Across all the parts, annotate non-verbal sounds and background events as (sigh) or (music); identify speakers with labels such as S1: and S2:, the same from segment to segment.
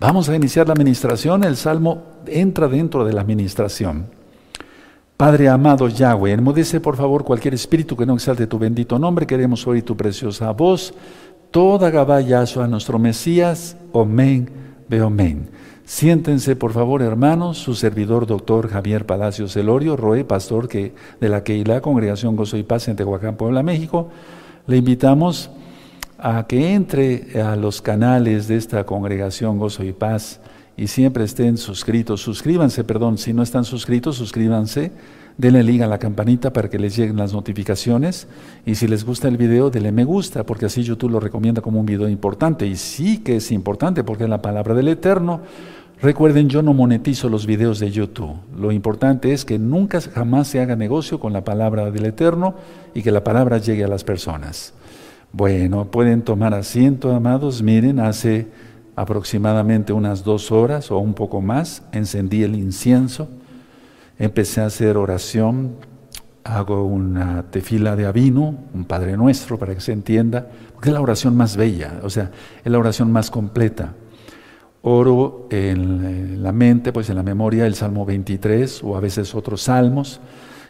S1: Vamos a iniciar la administración. El salmo entra dentro de la administración. Padre amado Yahweh, enmudece por favor cualquier espíritu que no exalte tu bendito nombre. Queremos oír tu preciosa voz. Toda Gabá a nuestro Mesías. Omen, Beomen. Siéntense, por favor, hermanos, su servidor, doctor Javier Palacios Elorio, Roe, pastor que, de la Keilah, Congregación Gozo y Paz en Tehuacán, Puebla, México. Le invitamos a que entre a los canales de esta Congregación Gozo y Paz y siempre estén suscritos. Suscríbanse, perdón, si no están suscritos, suscríbanse. Denle liga a la campanita para que les lleguen las notificaciones. Y si les gusta el video, denle me gusta, porque así YouTube lo recomienda como un video importante. Y sí que es importante, porque es la palabra del Eterno. Recuerden, yo no monetizo los videos de YouTube. Lo importante es que nunca jamás se haga negocio con la palabra del Eterno y que la palabra llegue a las personas. Bueno, pueden tomar asiento, amados. Miren, hace aproximadamente unas dos horas o un poco más encendí el incienso, empecé a hacer oración, hago una tefila de avino, un Padre Nuestro para que se entienda, porque es la oración más bella, o sea, es la oración más completa. Oro en la mente, pues en la memoria, el Salmo 23 o a veces otros salmos.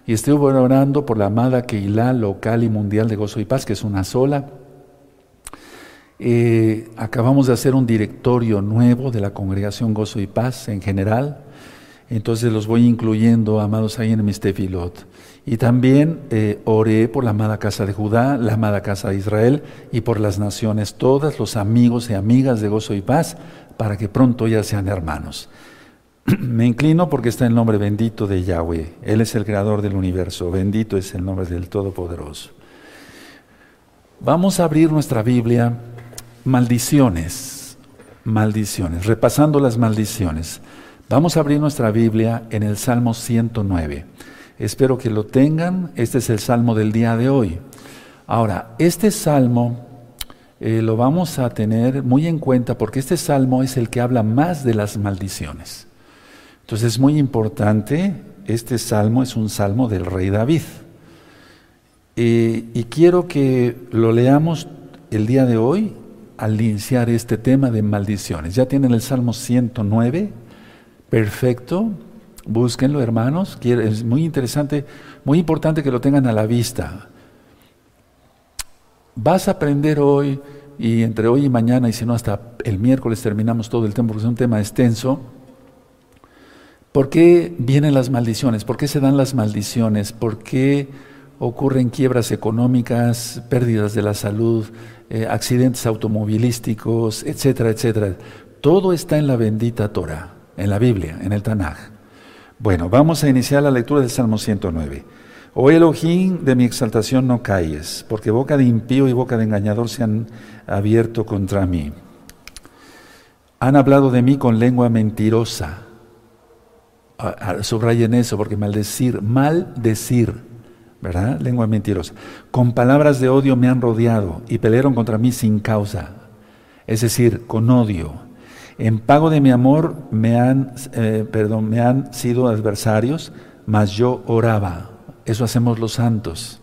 S1: Y estoy orando por la amada Keilah local y mundial de gozo y paz, que es una sola. Eh, acabamos de hacer un directorio nuevo de la congregación Gozo y Paz en general. Entonces los voy incluyendo, amados, ahí en mis tefilot. Y también eh, oré por la amada casa de Judá, la amada casa de Israel y por las naciones todas, los amigos y amigas de Gozo y Paz, para que pronto ya sean hermanos. (clears throat) Me inclino porque está el nombre bendito de Yahweh. Él es el creador del universo. Bendito es el nombre del Todopoderoso. Vamos a abrir nuestra Biblia. Maldiciones. Maldiciones. Repasando las maldiciones. Vamos a abrir nuestra Biblia en el Salmo 109. Espero que lo tengan. Este es el Salmo del día de hoy. Ahora, este Salmo eh, lo vamos a tener muy en cuenta porque este salmo es el que habla más de las maldiciones. Entonces es muy importante, este salmo es un salmo del rey David. Y quiero que lo leamos el día de hoy al iniciar este tema de maldiciones. Ya tienen el Salmo 109, perfecto, búsquenlo hermanos, es muy interesante, muy importante que lo tengan a la vista. Vas a aprender hoy y entre hoy y mañana, y si no hasta el miércoles terminamos todo el tema, porque es un tema extenso. ¿Por qué vienen las maldiciones? ¿Por qué se dan las maldiciones? ¿Por qué ocurren quiebras económicas, pérdidas de la salud, eh, accidentes automovilísticos, etcétera, etcétera? Todo está en la bendita Torah, en la Biblia, en el Tanaj. Bueno, vamos a iniciar la lectura del Salmo 109. Oh Elohim, de mi exaltación no calles, porque boca de impío y boca de engañador se han abierto contra mí. Han hablado de mí con lengua mentirosa. Subrayen eso, porque maldecir, maldecir, ¿verdad? Lengua mentirosa. Con palabras de odio me han rodeado y pelearon contra mí sin causa, es decir, con odio. En pago de mi amor me han, eh, perdón, me han sido adversarios, mas yo oraba. Eso hacemos los santos.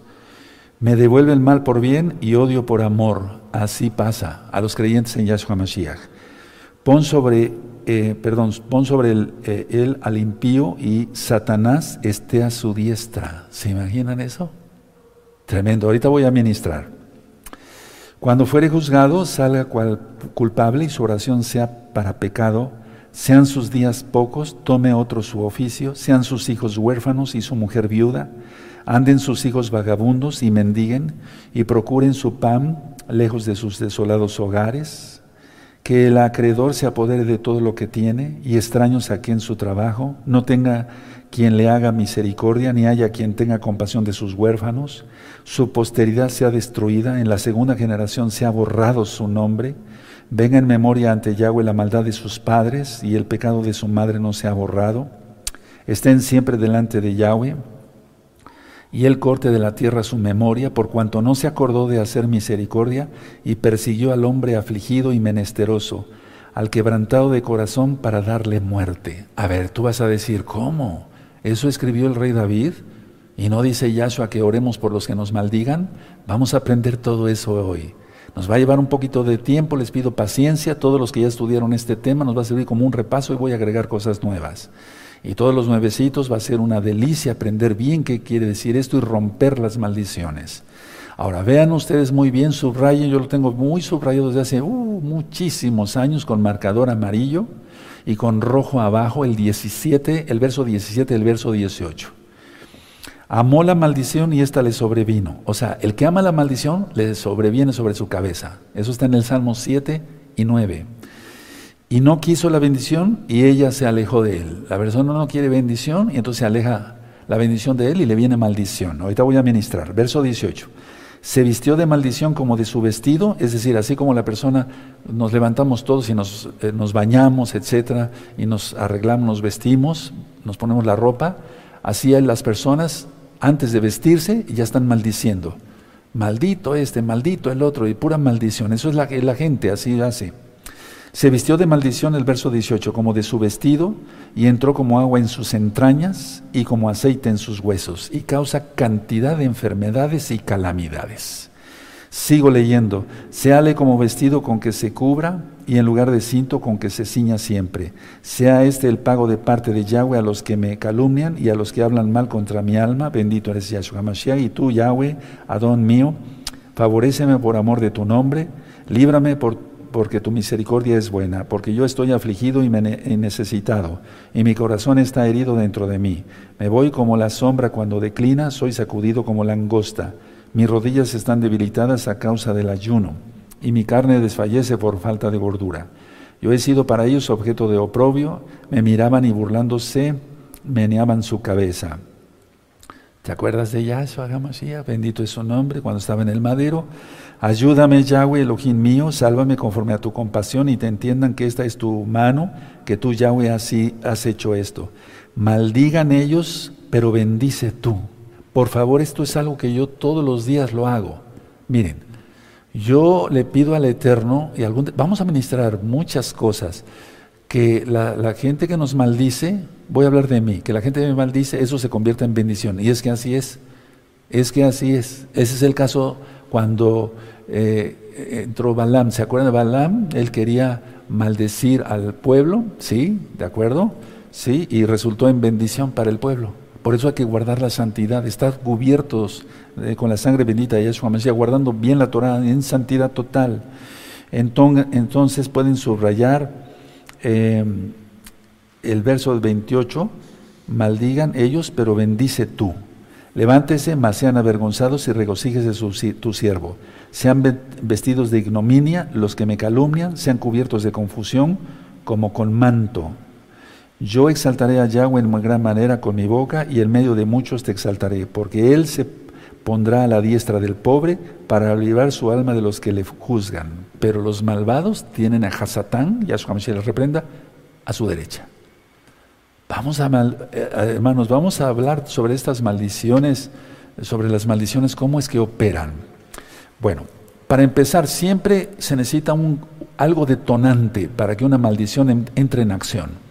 S1: Me devuelve el mal por bien y odio por amor. Así pasa a los creyentes en Yahshua Mashiach. Pon sobre, eh, perdón, pon sobre eh, él al impío y Satanás esté a su diestra. ¿Se imaginan eso? Tremendo. Ahorita voy a ministrar. Cuando fuere juzgado, salga cual culpable y su oración sea para pecado sean sus días pocos, tome otro su oficio, sean sus hijos huérfanos y su mujer viuda, anden sus hijos vagabundos y mendiguen, y procuren su pan lejos de sus desolados hogares, que el acreedor se apodere de todo lo que tiene, y extraños aquí en su trabajo, no tenga quien le haga misericordia, ni haya quien tenga compasión de sus huérfanos, su posteridad sea destruida, en la segunda generación sea borrado su nombre, Venga en memoria ante Yahweh la maldad de sus padres y el pecado de su madre no se ha borrado. Estén siempre delante de Yahweh y él corte de la tierra su memoria, por cuanto no se acordó de hacer misericordia y persiguió al hombre afligido y menesteroso, al quebrantado de corazón para darle muerte. A ver, tú vas a decir, ¿cómo? ¿Eso escribió el rey David? ¿Y no dice Yahshua que oremos por los que nos maldigan? Vamos a aprender todo eso hoy. Nos va a llevar un poquito de tiempo, les pido paciencia. Todos los que ya estudiaron este tema nos va a servir como un repaso y voy a agregar cosas nuevas. Y todos los nuevecitos va a ser una delicia aprender bien qué quiere decir esto y romper las maldiciones. Ahora, vean ustedes muy bien, subrayen, yo lo tengo muy subrayado desde hace uh, muchísimos años con marcador amarillo y con rojo abajo el 17, el verso 17, el verso 18. Amó la maldición y ésta le sobrevino. O sea, el que ama la maldición le sobreviene sobre su cabeza. Eso está en el Salmo 7 y 9. Y no quiso la bendición y ella se alejó de él. La persona no quiere bendición y entonces se aleja la bendición de él y le viene maldición. Ahorita voy a ministrar. Verso 18 se vistió de maldición como de su vestido, es decir, así como la persona nos levantamos todos y nos, eh, nos bañamos, etcétera, y nos arreglamos, nos vestimos, nos ponemos la ropa, así las personas antes de vestirse ya están maldiciendo. Maldito este, maldito el otro, y pura maldición. Eso es la, la gente, así hace. Se vistió de maldición el verso 18, como de su vestido, y entró como agua en sus entrañas y como aceite en sus huesos, y causa cantidad de enfermedades y calamidades. Sigo leyendo, seale como vestido con que se cubra y en lugar de cinto con que se ciña siempre. Sea este el pago de parte de Yahweh a los que me calumnian y a los que hablan mal contra mi alma. Bendito eres Yahshua Mashiach. Y tú, Yahweh, Adón mío, favoreceme por amor de tu nombre, líbrame por porque tu misericordia es buena, porque yo estoy afligido y, necesitado, y mi corazón está herido dentro de mí. Me voy como la sombra cuando declina, soy sacudido como langosta. Mis rodillas están debilitadas a causa del ayuno, y mi carne desfallece por falta de gordura. Yo he sido para ellos objeto de oprobio, me miraban y burlándose meneaban su cabeza. ¿Te acuerdas de Yahshua Hamashiach? Bendito es su nombre, cuando estaba en el madero. Ayúdame, Yahweh, Elohim mío, sálvame conforme a tu compasión y te entiendan que esta es tu mano, que tú, Yahweh, así has hecho esto. Maldigan ellos, pero bendice tú. Por favor, esto es algo que yo todos los días lo hago. Miren, yo le pido al Eterno, y algún, vamos a ministrar muchas cosas, que la, gente que nos maldice, voy a hablar de mí, que la gente que me maldice, eso se convierta en bendición. Y es que así es, es que así es. Ese es el caso cuando eh, entró Balaam. ¿Se acuerdan de Balaam? Él quería maldecir al pueblo, ¿sí? ¿De acuerdo? Sí, y resultó en bendición para el pueblo. Por eso hay que guardar la santidad, estar cubiertos eh, con la sangre bendita de Yeshua Mesías, guardando bien la Torah en santidad total. Entonces, entonces pueden subrayar Em, el verso 28, maldigan ellos, pero bendice tú. Levántese, mas sean avergonzados y regocíjese su, tu siervo. Sean vestidos de ignominia los que me calumnian, sean cubiertos de confusión como con manto. Yo exaltaré a Yahweh en gran manera con mi boca y en medio de muchos te exaltaré, porque Él se pondrá a la diestra del pobre para librar su alma de los que le juzgan. Pero los malvados tienen a Hasatán, y a su les reprenda, a su derecha. Vamos a, eh, hermanos, vamos a hablar sobre estas maldiciones, sobre las maldiciones, cómo es que operan. Bueno, para empezar, siempre se necesita un, algo detonante para que una maldición entre en acción.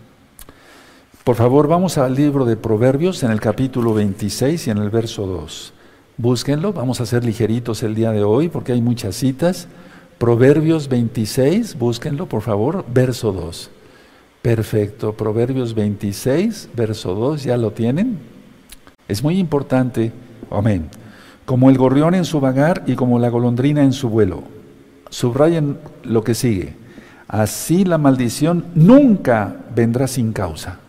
S1: Por favor, vamos al libro de Proverbios en el capítulo 26 y en el verso 2. Búsquenlo, vamos a ser ligeritos el día de hoy porque hay muchas citas. Proverbios 26, búsquenlo por favor, verso 2. Perfecto, Proverbios 26, verso 2, ¿ya lo tienen? Es muy importante, amén. Como el gorrión en su vagar y como la golondrina en su vuelo. Subrayen lo que sigue. Así la maldición nunca vendrá sin causa.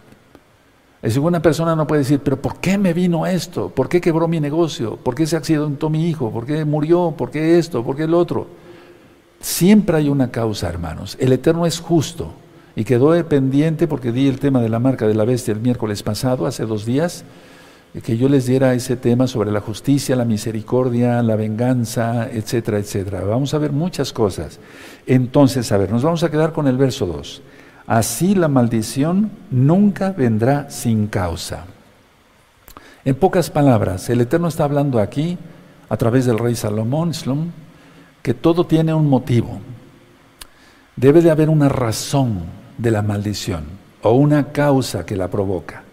S1: Es decir, una persona no puede decir, pero ¿por qué me vino esto? ¿Por qué quebró mi negocio? ¿Por qué se accidentó mi hijo? ¿Por qué murió? ¿Por qué esto? ¿Por qué el otro? Siempre hay una causa, hermanos. El Eterno es justo. Y quedó pendiente porque di el tema de la marca de la bestia el miércoles pasado, hace dos días, que yo les diera ese tema sobre la justicia, la misericordia, la venganza, etcétera, etcétera. Vamos a ver muchas cosas. Entonces, a ver, nos vamos a quedar con el verso 2. Así la maldición nunca vendrá sin causa. En pocas palabras, el Eterno está hablando aquí, a través del rey Salomón, que todo tiene un motivo. Debe de haber una razón de la maldición o una causa que la provoca.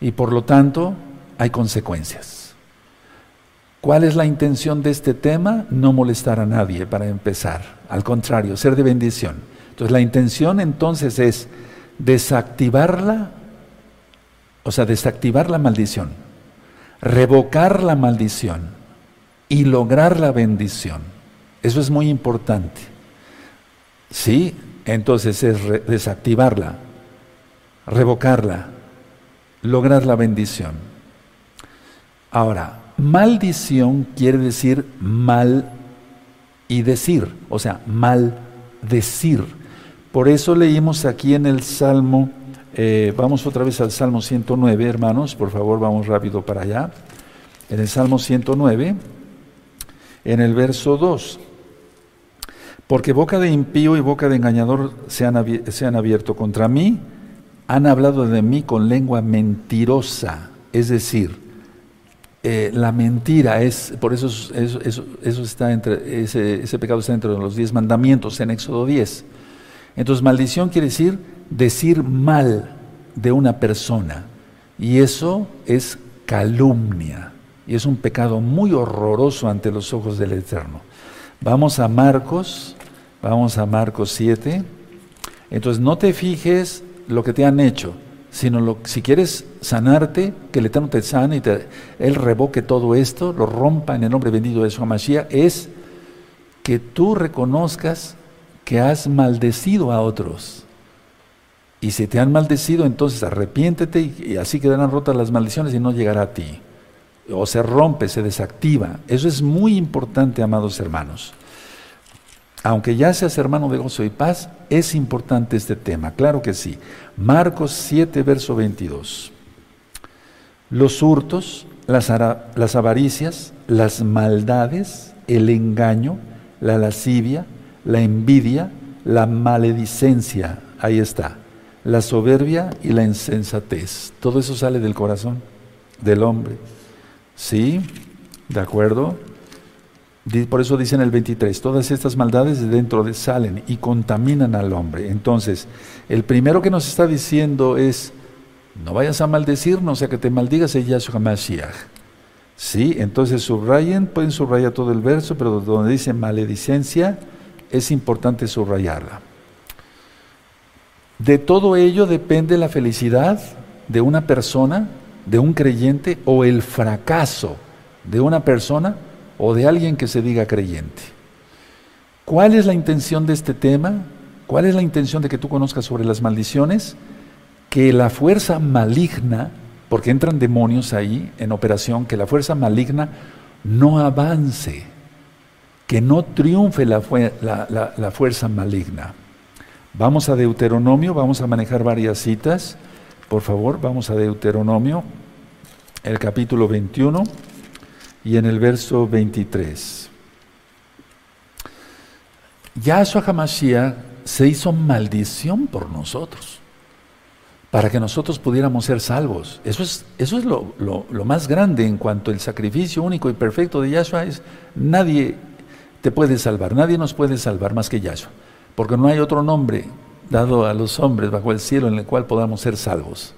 S1: Y por lo tanto, hay consecuencias. ¿Cuál es la intención de este tema? No molestar a nadie para empezar. Al contrario, ser de bendición. Entonces la intención entonces es desactivarla, o sea, desactivar la maldición, revocar la maldición y lograr la bendición. Eso es muy importante. ¿Sí? Entonces es desactivarla, revocarla, lograr la bendición. Ahora, maldición quiere decir mal y decir, o sea, mal decir. Por eso leímos aquí en el Salmo, eh, vamos otra vez al Salmo 109, hermanos, por favor, vamos rápido para allá. En el Salmo 109, en el verso 2. Porque boca de impío y boca de engañador se han, abierto contra mí, han hablado de mí con lengua mentirosa, es decir, eh, la mentira es, por eso, eso, eso, está entre, ese, ese, pecado está entre los diez mandamientos en Éxodo 10. Entonces, maldición quiere decir decir mal de una persona. Y eso es calumnia. Y es un pecado muy horroroso ante los ojos del Eterno. Vamos a Marcos, vamos a Marcos 7. Entonces, no te fijes lo que te han hecho sino si quieres sanarte, que el Eterno te sane y Él revoque todo esto, lo rompa en el nombre bendito de su Mashiach, es que tú reconozcas que has maldecido a otros. Y si te han maldecido, entonces arrepiéntete y, así quedarán rotas las maldiciones y no llegará a ti. O se rompe, se desactiva. Eso es muy importante, amados hermanos aunque ya seas hermano de gozo y paz, es importante este tema, claro que sí. Marcos 7, verso 22. Los hurtos, las, las avaricias, las maldades, el engaño, la lascivia, la envidia, la maledicencia, ahí está, la soberbia y la insensatez. Todo eso sale del corazón del hombre. ¿Sí? ¿De acuerdo? Por eso dicen el 23, todas estas maldades de dentro de salen y contaminan al hombre. Entonces, el primero que nos está diciendo es, no vayas a maldecir, no sea que te maldigas el Yahshua Mashiach. Sí, entonces subrayen, pueden subrayar todo el verso, pero donde dice maledicencia, es importante subrayarla. De todo ello depende la felicidad de una persona, de un creyente, o el fracaso de una persona o de alguien que se diga creyente. ¿Cuál es la intención de este tema? ¿Cuál es la intención de que tú conozcas sobre las maldiciones? Que la fuerza maligna, porque entran demonios ahí en operación, que la fuerza maligna no avance, que no triunfe la, fuerza maligna. Vamos a Deuteronomio, vamos a manejar varias citas. Por favor, vamos a Deuteronomio, el capítulo 21 y en el verso 23. Yahshua HaMashiach se hizo maldición por nosotros, para que nosotros pudiéramos ser salvos. Eso es, eso es lo, lo, más grande en cuanto al sacrificio único y perfecto de Yahshua es, nadie te puede salvar, nadie nos puede salvar más que Yahshua, porque no hay otro nombre dado a los hombres bajo el cielo en el cual podamos ser salvos.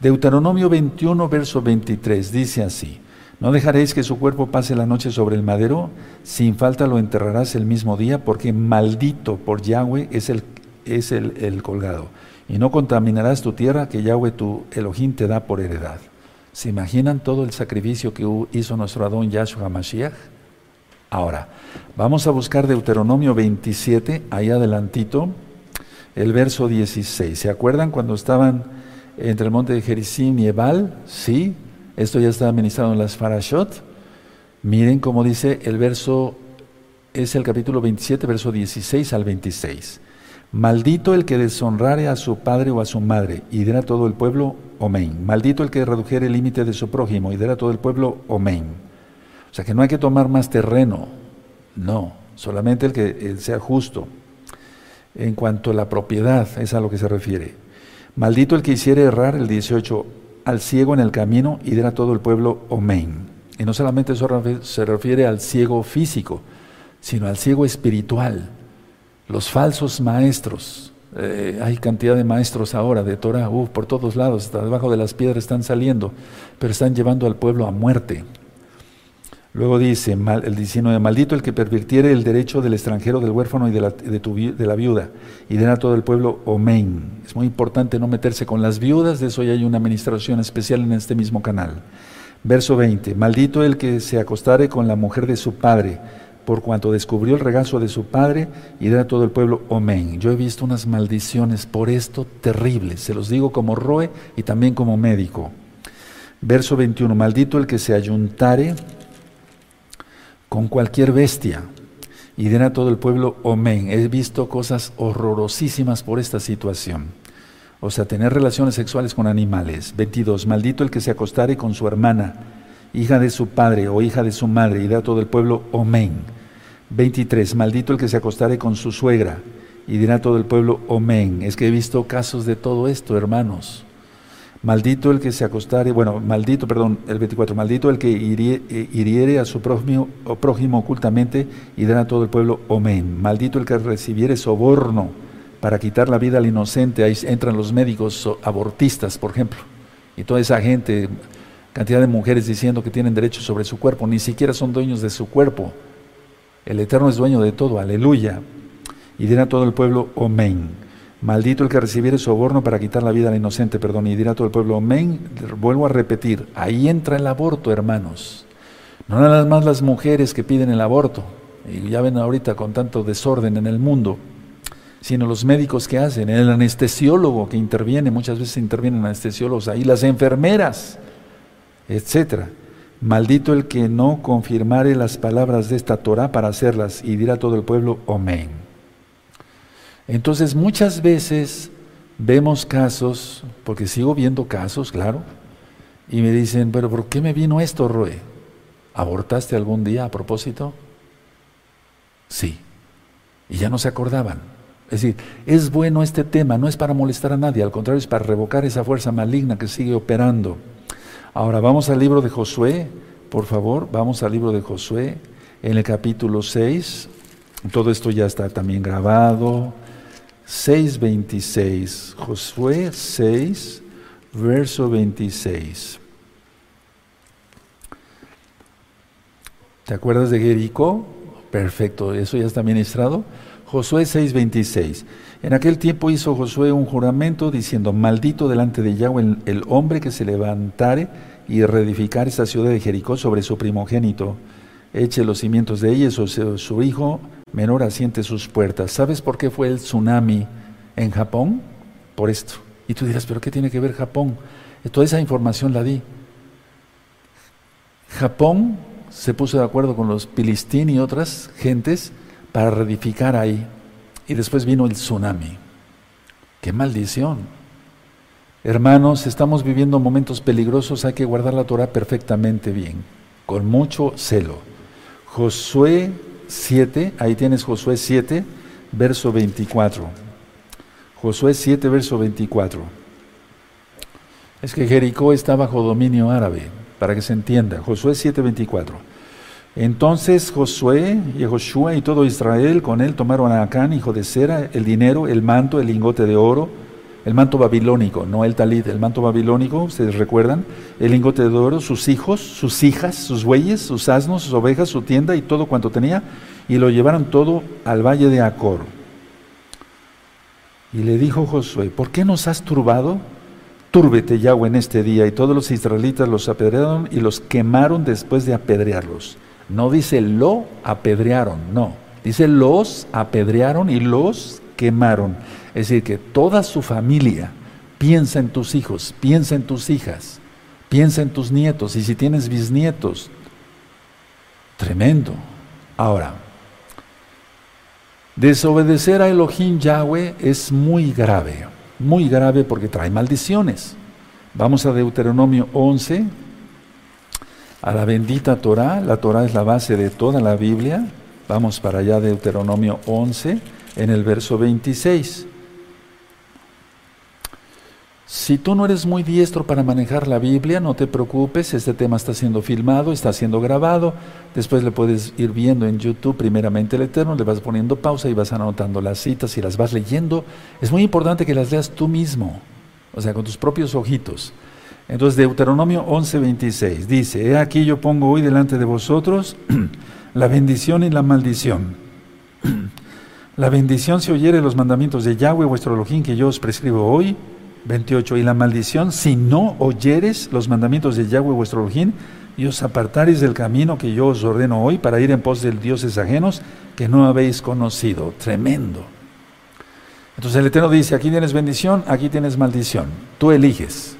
S1: Deuteronomio 21, verso 23 dice así, no dejaréis que su cuerpo pase la noche sobre el madero, sin falta lo enterrarás el mismo día, porque maldito por Yahweh es el, es el, colgado. Y no contaminarás tu tierra que Yahweh tu Elohim te da por heredad. ¿Se imaginan todo el sacrificio que hizo nuestro Adón Yahshua Mashiach? Ahora, vamos a buscar Deuteronomio 27, ahí adelantito, el verso 16. ¿Se acuerdan cuando estaban entre el monte de Jericín y Ebal? Sí, esto ya está administrado en las Farashot. Miren cómo dice el verso, es el capítulo 27, verso 16 al 26. Maldito el que deshonrare a su padre o a su madre, y dirá todo el pueblo, Omen. Maldito el que redujere el límite de su prójimo, y dirá todo el pueblo, Omen. O sea que no hay que tomar más terreno, no, solamente el que sea justo. En cuanto a la propiedad, es a lo que se refiere. Maldito el que hiciere errar, el 18, al ciego en el camino y dirá todo el pueblo Omen. Y no solamente eso se refiere al ciego físico, sino al ciego espiritual. Los falsos maestros. Eh, hay cantidad de maestros ahora de Torah, por todos lados, hasta debajo de las piedras están saliendo, pero están llevando al pueblo a muerte. Luego dice, el 19, maldito el que pervirtiere el derecho del extranjero, del huérfano y de la, de, viuda, y den a todo el pueblo omen. Es muy importante no meterse con las viudas, de eso ya hay una administración especial en este mismo canal. Verso 20, maldito el que se acostare con la mujer de su padre, por cuanto descubrió el regazo de su padre, y den a todo el pueblo omen. Yo he visto unas maldiciones por esto terribles, se los digo como roe y también como médico. Verso 21, maldito el que se ayuntare con cualquier bestia y den a todo el pueblo omen. He visto cosas horrorosísimas por esta situación. O sea, tener relaciones sexuales con animales. 22. Maldito el que se acostare con su hermana, hija de su padre o hija de su madre, y dé a todo el pueblo omen. 23. Maldito el que se acostare con su suegra, y dirá a todo el pueblo omen. Es que he visto casos de todo esto, hermanos. Maldito el que se acostare, bueno, maldito, perdón, el 24, maldito el que eh, hiriere, a su prójimo, prójimo ocultamente y dará a todo el pueblo, amén. Maldito el que recibiere soborno para quitar la vida al inocente, ahí entran los médicos abortistas, por ejemplo, y toda esa gente, cantidad de mujeres diciendo que tienen derecho sobre su cuerpo, ni siquiera son dueños de su cuerpo. El Eterno es dueño de todo, aleluya. Y dirá a todo el pueblo, amén. Maldito el que recibiere soborno para quitar la vida al inocente, perdón, y dirá todo el pueblo, amén. Vuelvo a repetir, ahí entra el aborto, hermanos. No nada más las mujeres que piden el aborto, y ya ven ahorita con tanto desorden en el mundo, sino los médicos que hacen, el anestesiólogo que interviene, muchas veces intervienen anestesiólogos ahí, las enfermeras, etcétera. Maldito el que no confirmare las palabras de esta Torah para hacerlas, y dirá todo el pueblo, amén. Entonces muchas veces vemos casos, porque sigo viendo casos, claro, y me dicen, pero ¿por qué me vino esto, Roe? ¿Abortaste algún día a propósito? Sí. Y ya no se acordaban. Es decir, es bueno este tema, no es para molestar a nadie, al contrario, es para revocar esa fuerza maligna que sigue operando. Ahora vamos al libro de Josué, por favor, vamos al libro de Josué, en el capítulo 6. Todo esto ya está también grabado, 6.26. Josué 6, verso 26. ¿Te acuerdas de Jericó? Perfecto, eso ya está ministrado. Josué 6:26. En aquel tiempo hizo Josué un juramento diciendo, maldito delante de Yahweh el, hombre que se levantare y reedificar esta ciudad de Jericó sobre su primogénito, eche los cimientos de ella su hijo menor asiente sus puertas. ¿Sabes por qué fue el tsunami en Japón? Por esto. Y tú dirás, ¿pero qué tiene que ver Japón? Toda esa información la di. Japón se puso de acuerdo con los Pilistín y otras gentes para reedificar ahí. Y después vino el tsunami. ¡Qué maldición! Hermanos, estamos viviendo momentos peligrosos, hay que guardar la Torah perfectamente bien, con mucho celo. Josué 7, ahí tienes Josué 7, verso 24. Josué 7, verso 24. Es que Jericó está bajo dominio árabe, para que se entienda. Josué 7, 24. Entonces Josué y Joshua y todo Israel con él tomaron a Acán, hijo de Sera, el dinero, el manto, el lingote de oro, el manto babilónico, no el talit, el manto babilónico, ustedes recuerdan, el lingote de oro, sus hijos, sus hijas, sus bueyes, sus asnos, sus ovejas, su tienda y todo cuanto tenía, y lo llevaron todo al valle de Acor. Y le dijo Josué, ¿por qué nos has turbado? Túrbete Yahweh en este día. Y todos los israelitas los apedrearon y los quemaron después de apedrearlos. No dice lo apedrearon, no. Dice los apedrearon y los quemaron. Es decir, que toda su familia piensa en tus hijos, piensa en tus hijas, piensa en tus nietos y si tienes bisnietos. Tremendo. Ahora, desobedecer a Elohim Yahweh es muy grave, muy grave porque trae maldiciones. Vamos a Deuteronomio 11, a la bendita Torah. La Torah es la base de toda la Biblia. Vamos para allá, Deuteronomio 11, en el verso 26. Si tú no eres muy diestro para manejar la Biblia, no te preocupes, este tema está siendo filmado, está siendo grabado, después le puedes ir viendo en YouTube primeramente el Eterno, le vas poniendo pausa y vas anotando las citas y las vas leyendo. Es muy importante que las leas tú mismo, o sea, con tus propios ojitos. Entonces, Deuteronomio 11:26 dice, He aquí yo pongo hoy delante de vosotros (clears throat) la bendición y la maldición. (clears throat) la bendición si oyere los mandamientos de Yahweh vuestro Elohim que yo os prescribo hoy. 28. Y la maldición si no oyeres los mandamientos de Yahweh vuestro Elohim y os apartaréis del camino que yo os ordeno hoy para ir en pos de dioses ajenos que no habéis conocido. Tremendo. Entonces el Eterno dice, aquí tienes bendición, aquí tienes maldición. Tú eliges.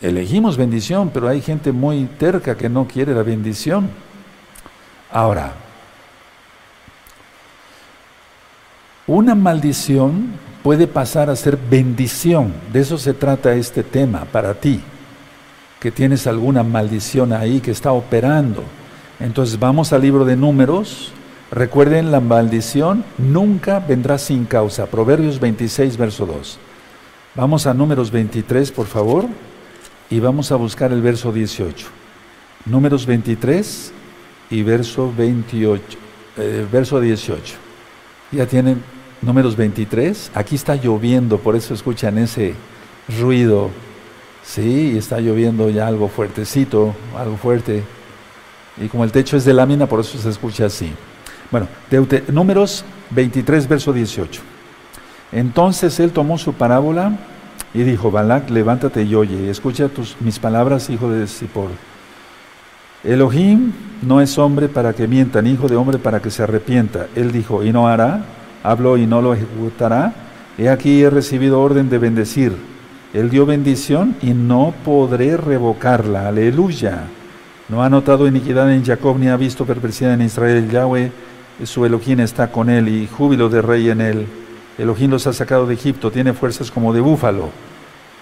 S1: Elegimos bendición, pero hay gente muy terca que no quiere la bendición. Ahora, una maldición puede pasar a ser bendición. De eso se trata este tema para ti, que tienes alguna maldición ahí que está operando. Entonces vamos al libro de números. Recuerden, la maldición nunca vendrá sin causa. Proverbios 26, verso 2. Vamos a números 23, por favor y vamos a buscar el verso 18. Números 23 y verso 28, eh, verso 18. Ya tienen números 23. Aquí está lloviendo, por eso escuchan ese ruido. Sí, está lloviendo ya algo fuertecito, algo fuerte. Y como el techo es de lámina, por eso se escucha así. Bueno, números 23, verso 18. Entonces él tomó su parábola y dijo, Balak, levántate y oye, escucha tus, mis palabras, hijo de Zippor. Elohim no es hombre para que mienta, ni hijo de hombre para que se arrepienta. Él dijo, y no hará, habló y no lo ejecutará. He aquí he recibido orden de bendecir. Él dio bendición y no podré revocarla. Aleluya. No ha notado iniquidad en Jacob ni ha visto perversidad en Israel. Yahweh, su Elohim está con él y júbilo de rey en él. Elohim los ha sacado de Egipto, tiene fuerzas como de búfalo.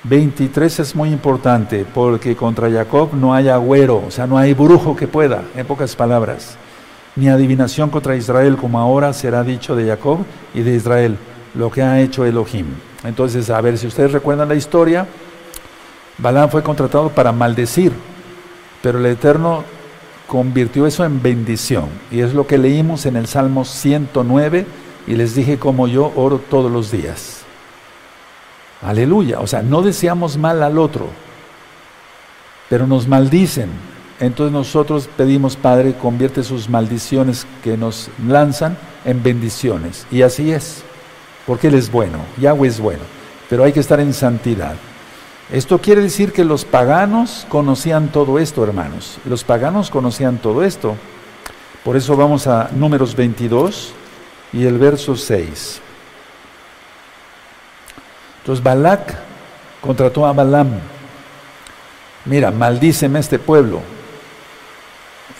S1: 23 es muy importante porque contra Jacob no hay agüero, o sea, no hay brujo que pueda, en pocas palabras, ni adivinación contra Israel, como ahora será dicho de Jacob y de Israel, lo que ha hecho Elohim. Entonces, a ver, si ustedes recuerdan la historia, Balaam fue contratado para maldecir, pero el Eterno convirtió eso en bendición, y es lo que leímos en el Salmo 109 y les dije como yo oro todos los días. Aleluya. O sea, no deseamos mal al otro, pero nos maldicen. Entonces nosotros pedimos, Padre, convierte sus maldiciones que nos lanzan en bendiciones. Y así es, porque Él es bueno, Yahweh es bueno, pero hay que estar en santidad. Esto quiere decir que los paganos conocían todo esto, hermanos. Los paganos conocían todo esto. Por eso vamos a números 22 y el verso 6. Entonces Balak contrató a Balaam. Mira, maldíceme este pueblo.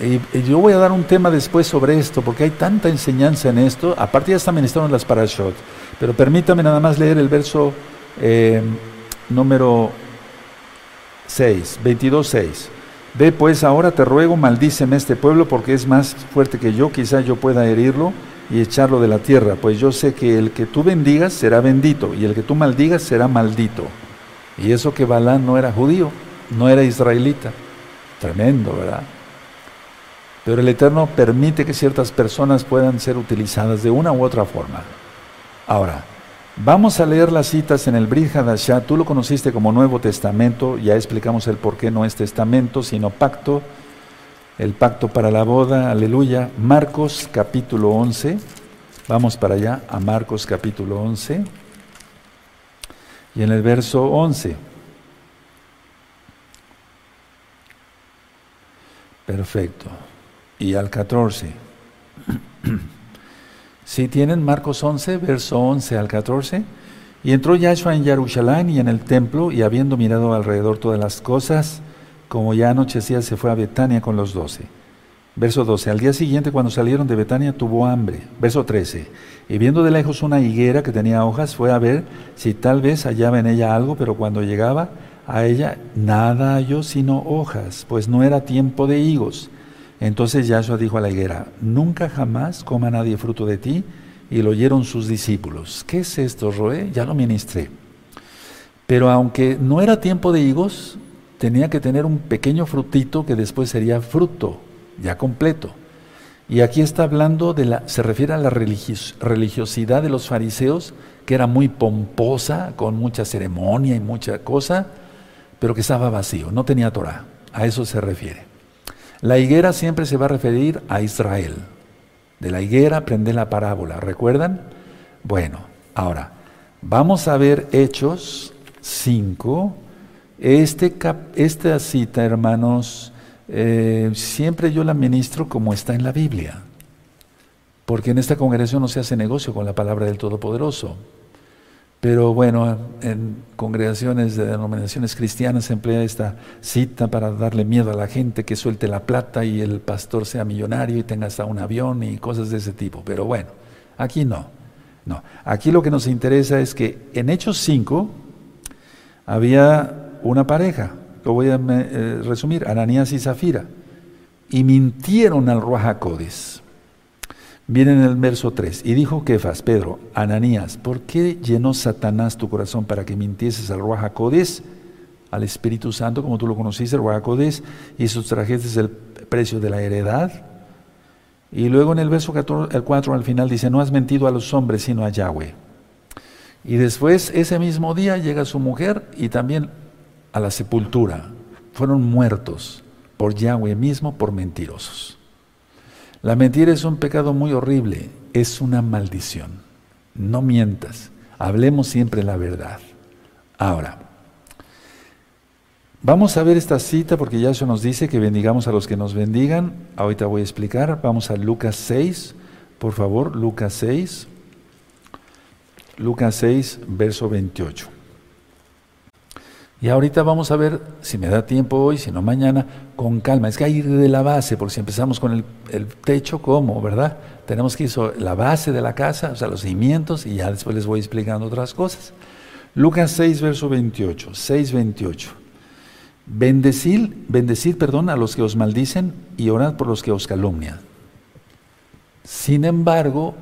S1: Y, yo voy a dar un tema después sobre esto, porque hay tanta enseñanza en esto. Aparte ya está ministrando las parashot. Pero permítame nada más leer el verso eh, número 6, 22, 6. Ve pues ahora te ruego, maldíceme este pueblo porque es más fuerte que yo, quizá yo pueda herirlo y echarlo de la tierra, pues yo sé que el que tú bendigas será bendito y el que tú maldigas será maldito. Y eso que Balán no era judío, no era israelita. Tremendo, ¿verdad? Pero el Eterno permite que ciertas personas puedan ser utilizadas de una u otra forma. Ahora, vamos a leer las citas en el Brit. Tú lo conociste como Nuevo Testamento, ya explicamos el por qué no es testamento, sino pacto el pacto para la boda, aleluya. Marcos capítulo 11, vamos para allá a Marcos capítulo 11 y en el verso 11. Perfecto. Y al 14. Si tienen Marcos 11, verso 11 al 14. Y entró Yahshua en Jerusalén y en el templo, y habiendo mirado alrededor todas las cosas, como ya anochecía, se fue a Betania con los doce. Verso 12. Al día siguiente, cuando salieron de Betania, tuvo hambre. Verso 13. Y viendo de lejos una higuera que tenía hojas, fue a ver si tal vez hallaba en ella algo, pero cuando llegaba a ella, nada halló sino hojas, pues no era tiempo de higos. Entonces Yahshua dijo a la higuera, nunca jamás coma nadie fruto de ti. Y lo oyeron sus discípulos. ¿Qué es esto, Roé? Ya lo ministré. Pero aunque no era tiempo de higos, tenía que tener un pequeño frutito que después sería fruto, ya completo. Y aquí está hablando de la, se refiere a la religiosidad de los fariseos, que era muy pomposa, con mucha ceremonia y mucha cosa, pero que estaba vacío, no tenía Torah. A eso se refiere. La higuera siempre se va a referir a Israel. De la higuera aprende la parábola, ¿recuerdan? Bueno, ahora, vamos a ver Hechos 5. Este esta cita, hermanos, eh, siempre yo la ministro como está en la Biblia, porque en esta congregación no se hace negocio con la palabra del Todopoderoso. Pero bueno, en congregaciones de denominaciones cristianas se emplea esta cita para darle miedo a la gente que suelte la plata y el pastor sea millonario y tenga hasta un avión y cosas de ese tipo. Pero bueno, aquí no. No, aquí lo que nos interesa es que en Hechos 5 había una pareja, lo voy a eh, resumir, Ananías y Zafira, y mintieron al Ruajacodes. Viene en el verso 3. Y dijo Kefas, Pedro, Ananías, ¿por qué llenó Satanás tu corazón para que mintieses al Ruajacodes, al Espíritu Santo, como tú lo conociste, el Ruajacodes, y sustrajeses el precio de la heredad? Y luego en el verso 14, el 4 al final dice, no has mentido a los hombres, sino a Yahweh. Y después, ese mismo día, llega su mujer y también a la sepultura. Fueron muertos por Yahweh mismo, por mentirosos. La mentira es un pecado muy horrible, es una maldición. No mientas, hablemos siempre la verdad. Ahora, vamos a ver esta cita porque ya eso nos dice que bendigamos a los que nos bendigan. Ahorita voy a explicar. Vamos a Lucas 6, por favor, Lucas 6. Lucas 6, verso 28. Y ahorita vamos a ver, si me da tiempo hoy, si no mañana, con calma. Es que hay de la base, porque si empezamos con el, techo, ¿cómo? ¿Verdad? Tenemos que ir la base de la casa, o sea, los cimientos, y ya después les voy explicando otras cosas. Lucas 6, verso 28. 6, 28. Bendecid, bendecid, perdón, a los que os maldicen y orad por los que os calumnian. Sin embargo,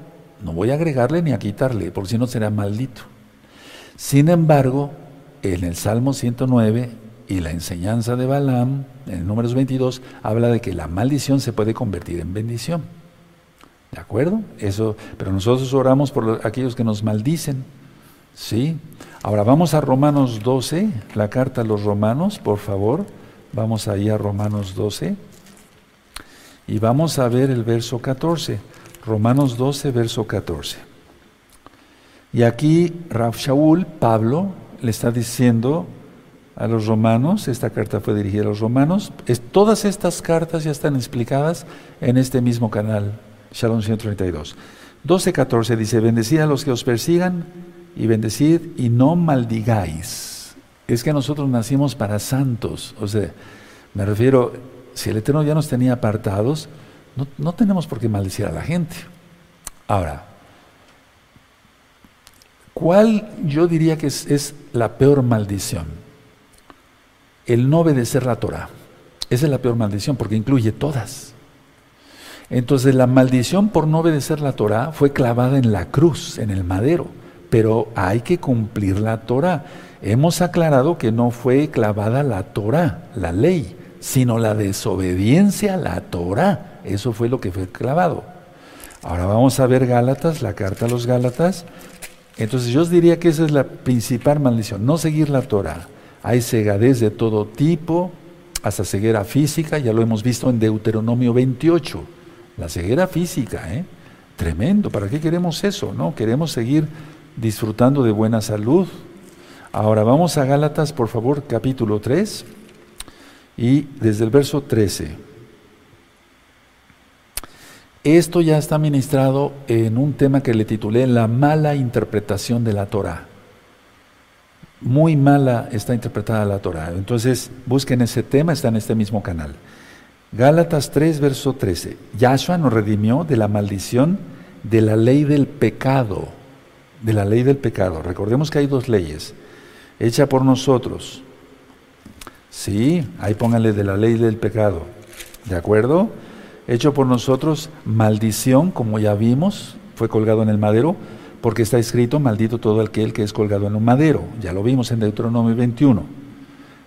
S1: no voy a agregarle ni a quitarle, porque si no será maldito. Sin embargo, en el Salmo 109 y la enseñanza de Balaam, en el números 22, habla de que la maldición se puede convertir en bendición. ¿De acuerdo? Eso, pero nosotros oramos por aquellos que nos maldicen. ¿Sí? Ahora vamos a Romanos 12, la carta a los romanos, por favor. Vamos ahí a Romanos 12. Y vamos a ver el verso 14. Romanos 12, verso 14. Y aquí Raf Shaul, Pablo, le está diciendo a los romanos, esta carta fue dirigida a los romanos, todas estas cartas ya están explicadas en este mismo canal, Shalom 132. 12.14 dice, bendecid a los que os persigan y bendecid y no maldigáis. Es que nosotros nacimos para santos, o sea, me refiero, si el Eterno ya nos tenía apartados, no, no tenemos por qué maldecir a la gente. Ahora, ¿Cuál yo diría que es, la peor maldición? El no obedecer la Torah. Esa es la peor maldición porque incluye todas. Entonces la maldición por no obedecer la Torah fue clavada en la cruz, en el madero, pero hay que cumplir la Torah. Hemos aclarado que no fue clavada la Torah, la ley, sino la desobediencia a la Torah. Eso fue lo que fue clavado. Ahora vamos a ver Gálatas, la carta a los Gálatas, entonces yo os diría que esa es la principal maldición, no seguir la Torah. Hay cegadez de todo tipo, hasta ceguera física, ya lo hemos visto en Deuteronomio 28, la ceguera física, ¿eh? Tremendo, ¿para qué queremos eso? No, queremos seguir disfrutando de buena salud. Ahora vamos a Gálatas, por favor, capítulo 3 y desde el verso 13. Esto ya está ministrado en un tema que le titulé La mala interpretación de la Torah. Muy mala está interpretada la Torah. Entonces, busquen ese tema, está en este mismo canal. Gálatas 3, verso 13. Yahshua nos redimió de la maldición de la ley del pecado. De la ley del pecado. Recordemos que hay dos leyes. Hecha por nosotros. Sí, ahí pónganle de la ley del pecado. ¿De acuerdo? Hecho por nosotros maldición, como ya vimos, fue colgado en el madero, porque está escrito, maldito todo aquel que es colgado en un madero. Ya lo vimos en Deuteronomio 21.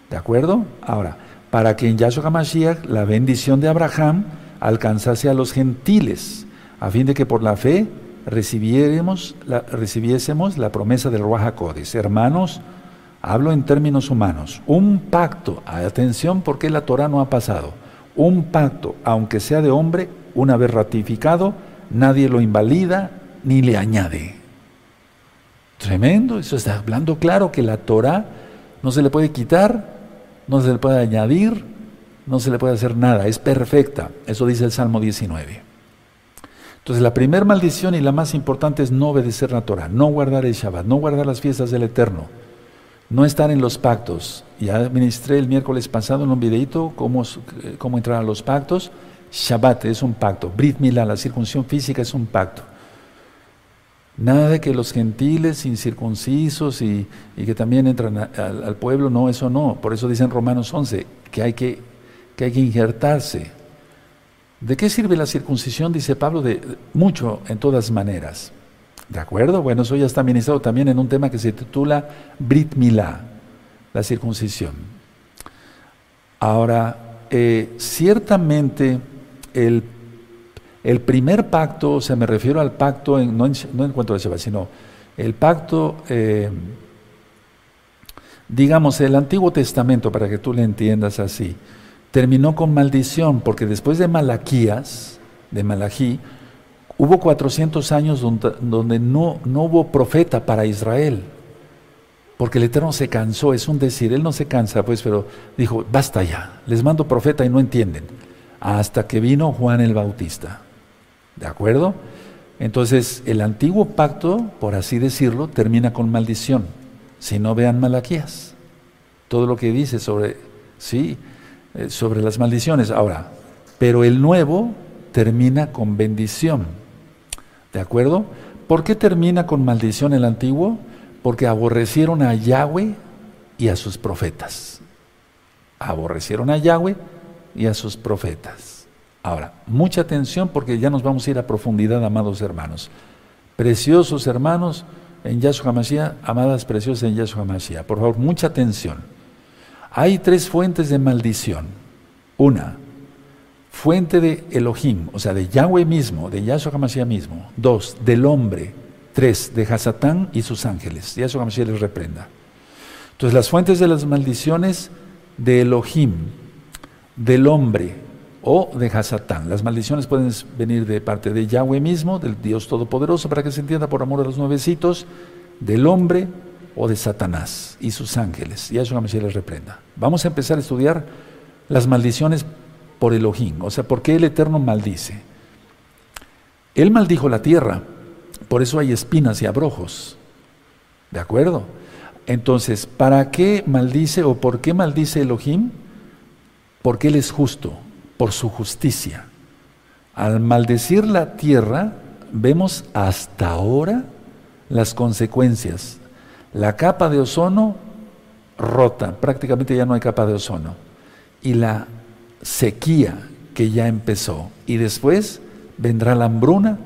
S1: ¿De acuerdo? Ahora, para que en Yahshua HaMashiach la bendición de Abraham alcanzase a los gentiles, a fin de que por la fe recibiéramos recibiésemos la promesa del Ruach Hermanos, Hablo en términos humanos. Un pacto, atención porque la Torah no ha pasado. Un pacto, aunque sea de hombre, una vez ratificado, nadie lo invalida ni le añade. Tremendo, eso está hablando claro que la Torah no se le puede quitar, no se le puede añadir, no se le puede hacer nada, es perfecta. Eso dice el Salmo 19. Entonces la primera maldición y la más importante es no obedecer la Torah, no guardar el Shabbat, no guardar las fiestas del Eterno, no estar en los pactos. Ya administré el miércoles pasado en un videito cómo, cómo entrar a los pactos. Shabbat es un pacto, Brit Milá, la circuncisión física es un pacto. Nada de que los gentiles incircuncisos y, y que también entran al, pueblo, no, eso no. Por eso dicen Romanos 11 que hay que, que hay que injertarse. ¿De qué sirve la circuncisión? Dice Pablo, de mucho en todas maneras. ¿De acuerdo? Bueno, eso ya está ministrado también en un tema que se titula Brit Milá, la circuncisión. Ahora, eh, ciertamente el primer pacto, o sea, me refiero al pacto, no, en, cuanto a Shabbat, sino el pacto, eh, digamos, el Antiguo Testamento, para que tú le entiendas así, terminó con maldición, porque después de Malaquías, de Malají, hubo 400 años donde, no, no hubo profeta para Israel, porque el Eterno se cansó, es un decir, Él no se cansa, pues, pero dijo, basta ya, les mando profeta y no entienden, hasta que vino Juan el Bautista. ¿De acuerdo? Entonces, el antiguo pacto, por así decirlo, termina con maldición. Si no vean Malaquías, todo lo que dice sobre, sí, eh, sobre las maldiciones. Ahora, pero el nuevo termina con bendición. ¿De acuerdo? ¿Por qué termina con maldición el antiguo? Porque aborrecieron a Yahweh y a sus profetas. Aborrecieron a Yahweh y a sus profetas. Ahora, mucha atención porque ya nos vamos a ir a profundidad, amados hermanos. Preciosos hermanos en Yahshua Mashiach, amadas preciosas en Yahshua Mashiach. Por favor, mucha atención. Hay tres fuentes de maldición. Una, fuente de Elohim, o sea, de Yahweh mismo, de Yahshua HaMashiach mismo. Dos, del hombre. Tres, de Hasatán y sus ángeles. Yahshua HaMashiach les reprenda. Entonces, las fuentes de las maldiciones de Elohim, del hombre, o de Hasatán. Las maldiciones pueden venir de parte de Yahweh mismo, del Dios Todopoderoso, para que se entienda por amor a los nuevecitos, del hombre o de Satanás y sus ángeles. Y a eso la Mesías les reprenda. Vamos a empezar a estudiar las maldiciones por Elohim, o sea, ¿por qué el Eterno maldice? Él maldijo la tierra, por eso hay espinas y abrojos. ¿De acuerdo? Entonces, ¿para qué maldice o por qué maldice Elohim? Porque Él es justo por su justicia. Al maldecir la tierra, vemos hasta ahora las consecuencias. La capa de ozono rota, prácticamente ya no hay capa de ozono. Y la sequía que ya empezó. Y después vendrá la hambruna,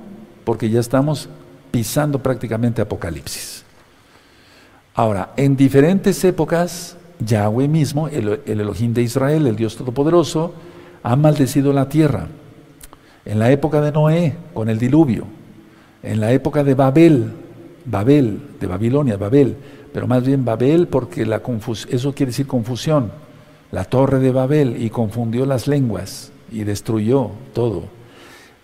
S1: porque ya estamos pisando prácticamente Apocalipsis. Ahora, en diferentes épocas, Yahweh mismo, el, el Elohim de Israel, el Dios Todopoderoso, ha maldecido la tierra. En la época de Noé, con el diluvio. En la época de Babel, Babel, de Babilonia, Babel, pero más bien Babel porque la eso quiere decir confusión. La torre de Babel y confundió las lenguas y destruyó todo.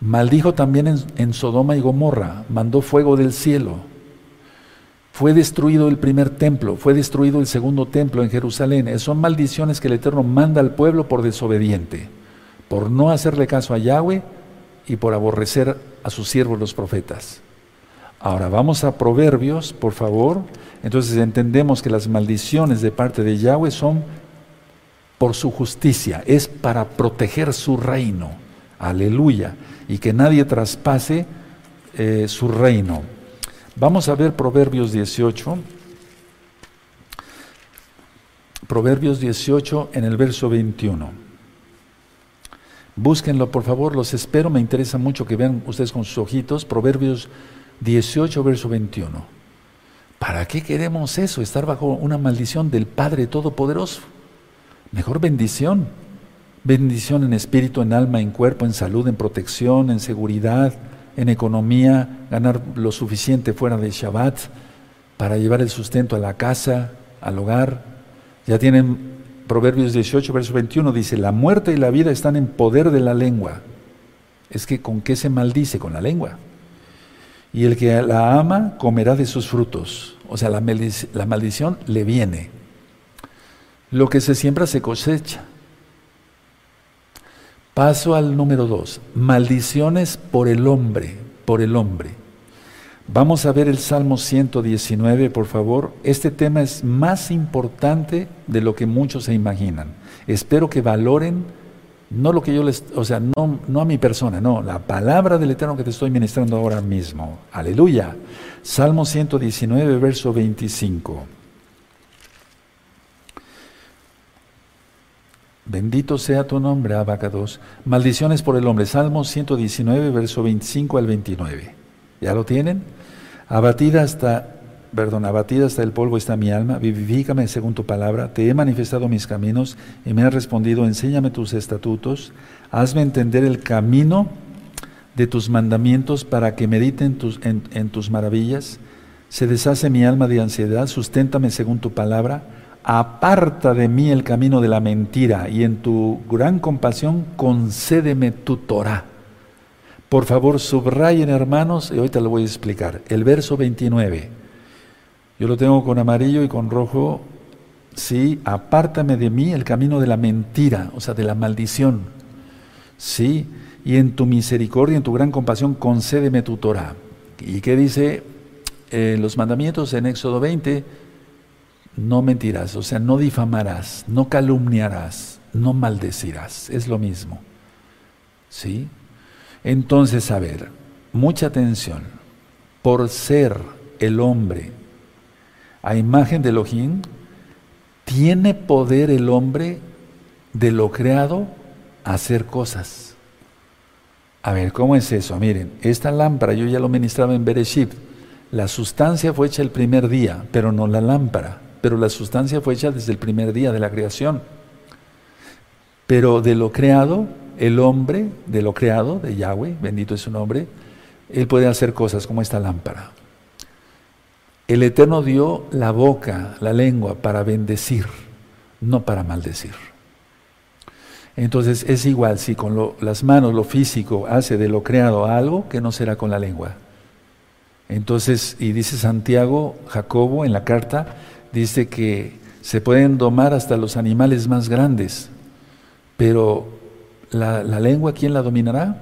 S1: Maldijo también en, Sodoma y Gomorra, mandó fuego del cielo. Fue destruido el primer templo, fue destruido el segundo templo en Jerusalén. Son maldiciones que el Eterno manda al pueblo por desobediente por no hacerle caso a Yahweh y por aborrecer a sus siervos los profetas. Ahora vamos a Proverbios, por favor. Entonces entendemos que las maldiciones de parte de Yahweh son por su justicia, es para proteger su reino. Aleluya. Y que nadie traspase eh, su reino. Vamos a ver Proverbios 18. Proverbios 18 en el verso 21. Búsquenlo, por favor, los espero. Me interesa mucho que vean ustedes con sus ojitos Proverbios 18, verso 21. ¿Para qué queremos eso? Estar bajo una maldición del Padre Todopoderoso. Mejor bendición. Bendición en espíritu, en alma, en cuerpo, en salud, en protección, en seguridad, en economía, ganar lo suficiente fuera de Shabbat para llevar el sustento a la casa, al hogar. Ya tienen Proverbios 18, verso 21, dice, la muerte y la vida están en poder de la lengua. Es que con qué se maldice, con la lengua. Y el que la ama comerá de sus frutos. O sea, la, la maldición le viene. Lo que se siembra se cosecha. Paso al número dos. Maldiciones por el hombre, por el hombre. Vamos a ver el Salmo 119, por favor. Este tema es más importante de lo que muchos se imaginan. Espero que valoren, no lo que yo les, o sea, no, no a mi persona, no, la palabra del Eterno que te estoy ministrando ahora mismo. Aleluya. Salmo 119, verso 25. Bendito sea tu nombre, Abacados. Maldiciones por el hombre. Salmo 119, verso 25 al 29. ¿Ya lo tienen? Abatida hasta, perdón, abatida hasta el polvo está mi alma, vivifícame según tu palabra, te he manifestado mis caminos y me has respondido, enséñame tus estatutos, hazme entender el camino de tus mandamientos para que medite en tus, en tus maravillas. Se deshace mi alma de ansiedad, susténtame según tu palabra, aparta de mí el camino de la mentira y en tu gran compasión concédeme tu Torah. Por favor, subrayen hermanos, y ahorita lo voy a explicar. El verso 29. Yo lo tengo con amarillo y con rojo. Sí, apártame de mí el camino de la mentira, o sea, de la maldición. Sí, y en tu misericordia, en tu gran compasión, concédeme tu Torah. ¿Y qué dice eh, los mandamientos en Éxodo 20? No mentirás, o sea, no difamarás, no calumniarás, no maldecirás. Es lo mismo. ¿Sí? Entonces, a ver, mucha atención. Por ser el hombre a imagen de Elohim, tiene poder el hombre de lo creado hacer cosas. A ver, ¿cómo es eso? Miren, esta lámpara yo ya lo ministraba en Bereshit. La sustancia fue hecha el primer día, pero no la lámpara. Pero la sustancia fue hecha desde el primer día de la creación. Pero de lo creado el hombre de lo creado, de Yahweh, bendito es su nombre, él puede hacer cosas como esta lámpara. El Eterno dio la boca, la lengua, para bendecir, no para maldecir. Entonces es igual si con las manos, lo físico, hace de lo creado algo que no será con la lengua. Entonces, y dice Santiago, Jacobo en la carta, dice que se pueden domar hasta los animales más grandes, pero la, lengua, ¿quién la dominará?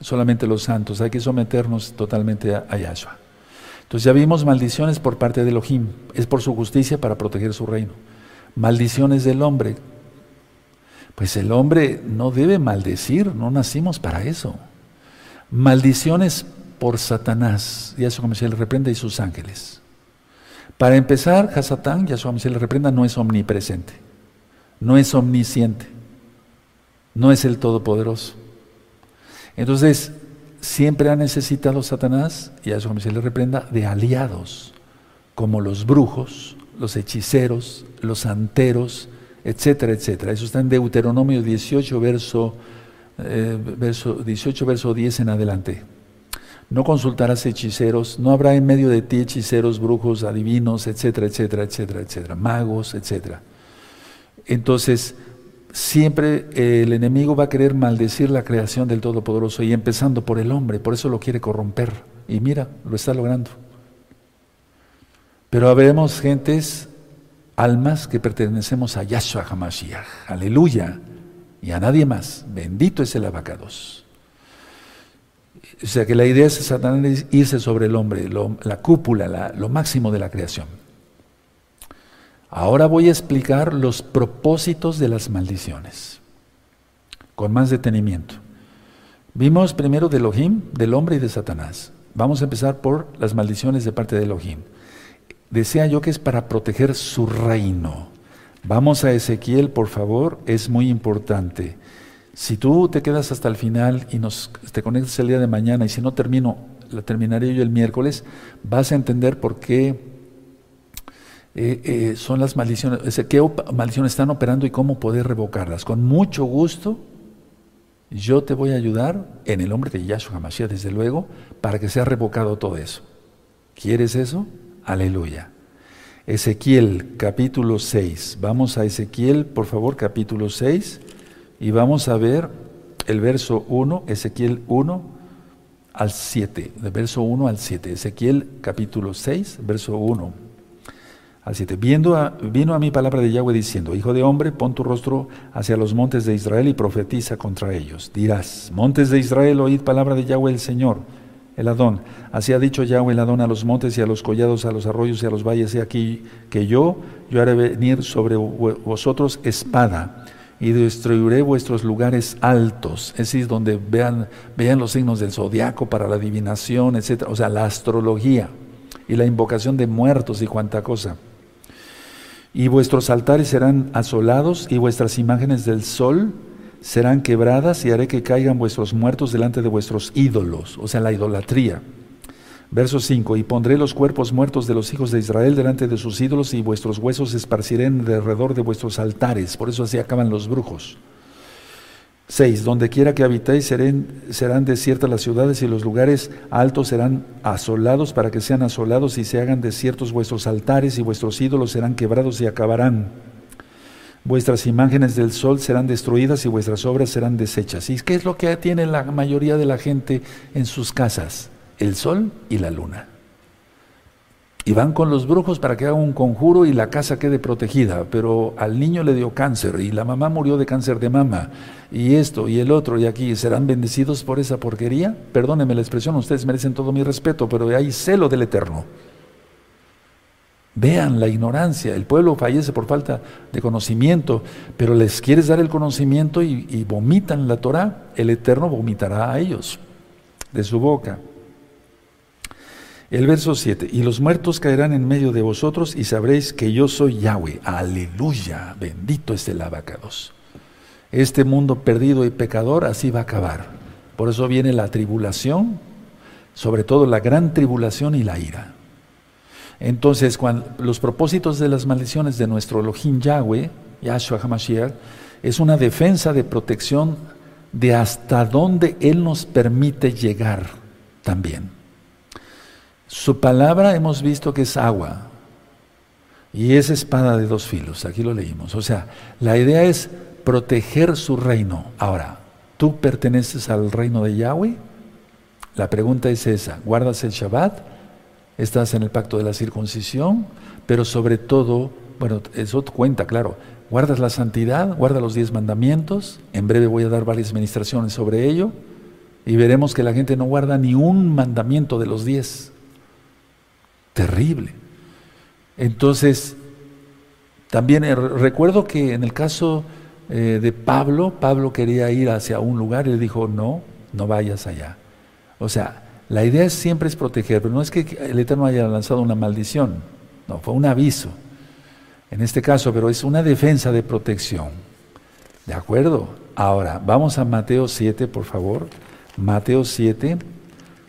S1: Solamente los santos. Hay que someternos totalmente a, Yahshua. Entonces ya vimos maldiciones por parte de Elohim. Es por su justicia para proteger su reino. Maldiciones del hombre. Pues el hombre no debe maldecir, no nacimos para eso. Maldiciones por Satanás. Yahshua se le reprenda y sus ángeles. Para empezar, Hasatán, Yahshua se le reprenda, no es omnipresente. No es omnisciente no es el Todopoderoso. Entonces, siempre ha necesitado Satanás, y a se le reprenda, de aliados, como los brujos, los hechiceros, los santeros, etcétera, etcétera. Eso está en Deuteronomio 18, verso, eh, verso, 18, verso 10 en adelante. No consultarás hechiceros, no habrá en medio de ti hechiceros, brujos, adivinos, etcétera, etcétera, etcétera, etcétera, magos, etcétera. Entonces, siempre el enemigo va a querer maldecir la creación del Todopoderoso y empezando por el hombre, por eso lo quiere corromper. Y mira, lo está logrando. Pero habemos gentes, almas que pertenecemos a Yahshua HaMashiach, aleluya, y a nadie más. Bendito es el abacados. O sea que la idea es Satanás irse sobre el hombre, la cúpula, lo máximo de la creación. Ahora voy a explicar los propósitos de las maldiciones, con más detenimiento. Vimos primero de Elohim, del hombre y de Satanás. Vamos a empezar por las maldiciones de parte de Elohim. Desea yo que es para proteger su reino. Vamos a Ezequiel, por favor, es muy importante. Si tú te quedas hasta el final y nos, te conectas el día de mañana, y si no termino, la terminaré yo el miércoles, vas a entender por qué eh, eh, son las maldiciones, qué maldiciones están operando y cómo poder revocarlas. Con mucho gusto, yo te voy a ayudar en el nombre de Yahshua HaMashiach, desde luego, para que sea revocado todo eso. ¿Quieres eso? Aleluya. Ezequiel capítulo 6. Vamos a Ezequiel, por favor, capítulo 6 y vamos a ver el verso 1, Ezequiel 1 al 7, del verso 1 al 7. Ezequiel capítulo 6, verso 1 al 7. Viendo a, vino a mí palabra de Yahweh diciendo, Hijo de hombre, pon tu rostro hacia los montes de Israel y profetiza contra ellos. Dirás, montes de Israel, oíd palabra de Yahweh el Señor el Adón. Así ha dicho Yahweh el Adón a los montes y a los collados, a los arroyos y a los valles. Y aquí que yo, yo haré venir sobre vosotros espada y destruiré vuestros lugares altos. Es decir, donde vean, vean los signos del zodiaco para la adivinación, etc. O sea, la astrología y la invocación de muertos y cuanta cosa. Y vuestros altares serán asolados y vuestras imágenes del sol serán quebradas y haré que caigan vuestros muertos delante de vuestros ídolos, o sea, la idolatría. Verso 5, y pondré los cuerpos muertos de los hijos de Israel delante de sus ídolos y vuestros huesos esparciré alrededor de vuestros altares. Por eso así acaban los brujos. 6. Donde quiera que habitéis serán, serán desiertas las ciudades y los lugares altos serán asolados para que sean asolados y se hagan desiertos vuestros altares y vuestros ídolos serán quebrados y acabarán. Vuestras imágenes del sol serán destruidas y vuestras obras serán deshechas. ¿Y qué es lo que tiene la mayoría de la gente en sus casas? El sol y la luna. Y van con los brujos para que hagan un conjuro y la casa quede protegida. Pero al niño le dio cáncer y la mamá murió de cáncer de mama. Y esto y el otro y aquí. ¿Serán bendecidos por esa porquería? Perdónenme la expresión, ustedes merecen todo mi respeto, pero hay celo del Eterno. Vean la ignorancia. El pueblo fallece por falta de conocimiento, pero les quieres dar el conocimiento y, vomitan la Torah. El Eterno vomitará a ellos de su boca. El verso 7, y los muertos caerán en medio de vosotros y sabréis que yo soy Yahweh. Aleluya, bendito es el abacados. Este mundo perdido y pecador así va a acabar. Por eso viene la tribulación, sobre todo la gran tribulación y la ira. Entonces, los propósitos de las maldiciones de nuestro Elohim Yahweh, Yahshua HaMashiach, es una defensa de protección de hasta dónde Él nos permite llegar también. Su palabra hemos visto que es agua y es espada de dos filos, aquí lo leímos. O sea, la idea es proteger su reino. Ahora, ¿tú perteneces al reino de Yahweh? La pregunta es esa, ¿guardas el Shabbat? estás en el pacto de la circuncisión, pero sobre todo, bueno, eso cuenta, claro, guardas la santidad, guarda los diez mandamientos, en breve voy a dar varias ministraciones sobre ello, y veremos que la gente no guarda ni un mandamiento de los diez. Terrible. Entonces, también eh, recuerdo que en el caso eh, de Pablo, Pablo quería ir hacia un lugar y le dijo, no, no vayas allá. O sea, la idea siempre es proteger, pero no es que el Eterno haya lanzado una maldición, no, fue un aviso. En este caso, pero es una defensa de protección. ¿De acuerdo? Ahora, vamos a Mateo 7, por favor. Mateo 7,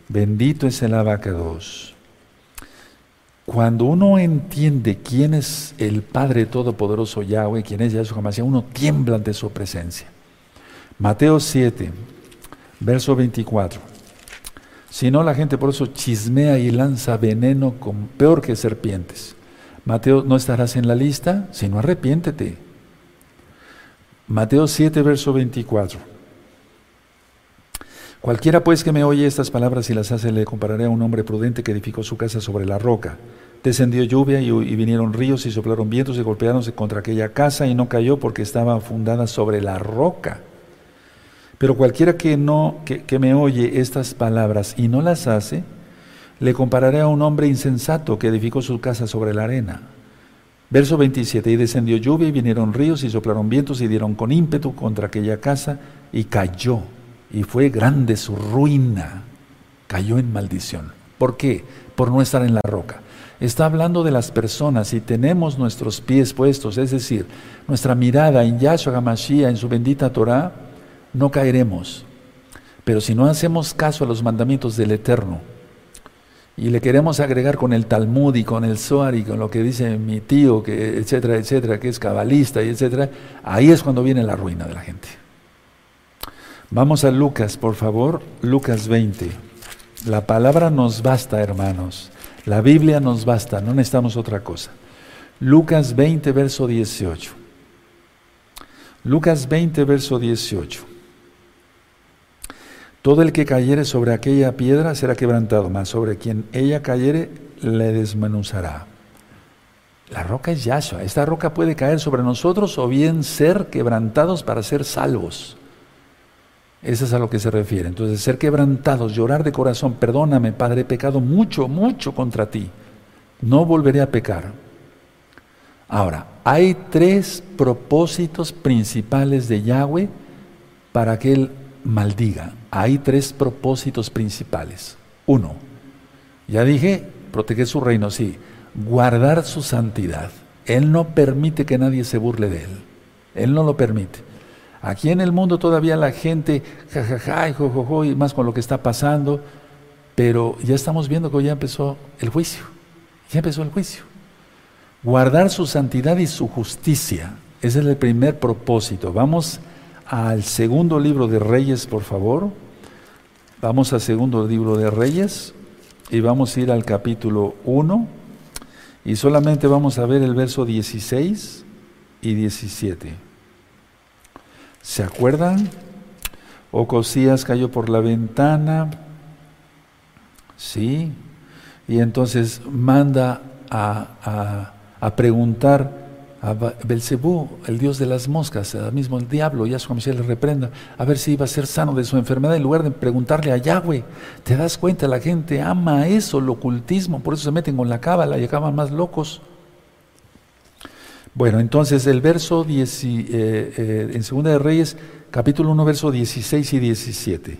S1: bendito es el abacados. Cuando uno entiende quién es el Padre Todopoderoso Yahweh, quién es Yahshua HaMashiach, uno tiembla ante su presencia. Mateo 7, verso 24. Si no, la gente por eso chismea y lanza veneno con, peor que serpientes. Mateo, no estarás en la lista, sino arrepiéntete. Mateo 7, verso 24. Cualquiera pues que me oye estas palabras y las hace, le compararé a un hombre prudente que edificó su casa sobre la roca. Descendió lluvia y, vinieron ríos y soplaron vientos y golpearon contra aquella casa y no cayó porque estaba fundada sobre la roca. Pero cualquiera que no, que, me oye estas palabras y no las hace, le compararé a un hombre insensato que edificó su casa sobre la arena. Verso 27, y descendió lluvia y vinieron ríos y soplaron vientos y dieron con ímpetu contra aquella casa y cayó. Y fue grande su ruina. Cayó en maldición. ¿Por qué? Por no estar en la roca. Está hablando de las personas y tenemos nuestros pies puestos, es decir, nuestra mirada en Yahshua HaMashiach, en su bendita Torah, no caeremos. Pero si no hacemos caso a los mandamientos del Eterno y le queremos agregar con el Talmud y con el Zohar y con lo que dice mi tío, que, etcétera, etcétera, que es cabalista y etcétera, ahí es cuando viene la ruina de la gente. Vamos a Lucas, por favor, Lucas 20. La palabra nos basta, hermanos. La Biblia nos basta, no necesitamos otra cosa. Lucas 20, verso 18. Lucas 20, verso 18. Todo el que cayere sobre aquella piedra será quebrantado, mas sobre quien ella cayere le desmenuzará. La roca es Yahshua. Esta roca puede caer sobre nosotros o bien ser quebrantados para ser salvos. Eso es a lo que se refiere. Entonces, ser quebrantados, llorar de corazón, perdóname, Padre, he pecado mucho, mucho contra ti. No volveré a pecar. Ahora, hay tres propósitos principales de Yahweh para que Él maldiga. Hay tres propósitos principales. Uno, ya dije, proteger su reino, sí guardar su santidad. Él no permite que nadie se burle de él. Él no lo permite. Aquí en el mundo todavía la gente, jajaja, y jojojo, y más con lo que está pasando, pero ya estamos viendo que ya empezó el juicio. Ya empezó el juicio. Guardar su santidad y su justicia. Ese es el primer propósito. Vamos al segundo libro de Reyes, por favor. Vamos al segundo libro de Reyes y vamos a ir al capítulo 1 y solamente vamos a ver el verso 16 y 17. ¿Se acuerdan? Ocosías cayó por la ventana, ¿sí? Y entonces manda a, a preguntar a Belcebú, el dios de las moscas, al mismo el diablo, y a su le reprenda, a ver si iba a ser sano de su enfermedad, en lugar de preguntarle a Yahweh. ¿Te das cuenta? La gente ama eso, el ocultismo, por eso se meten con la cábala y acaban más locos. Bueno, entonces el verso 10, eh, eh, en Segunda de Reyes, capítulo 1, verso 16 y 17.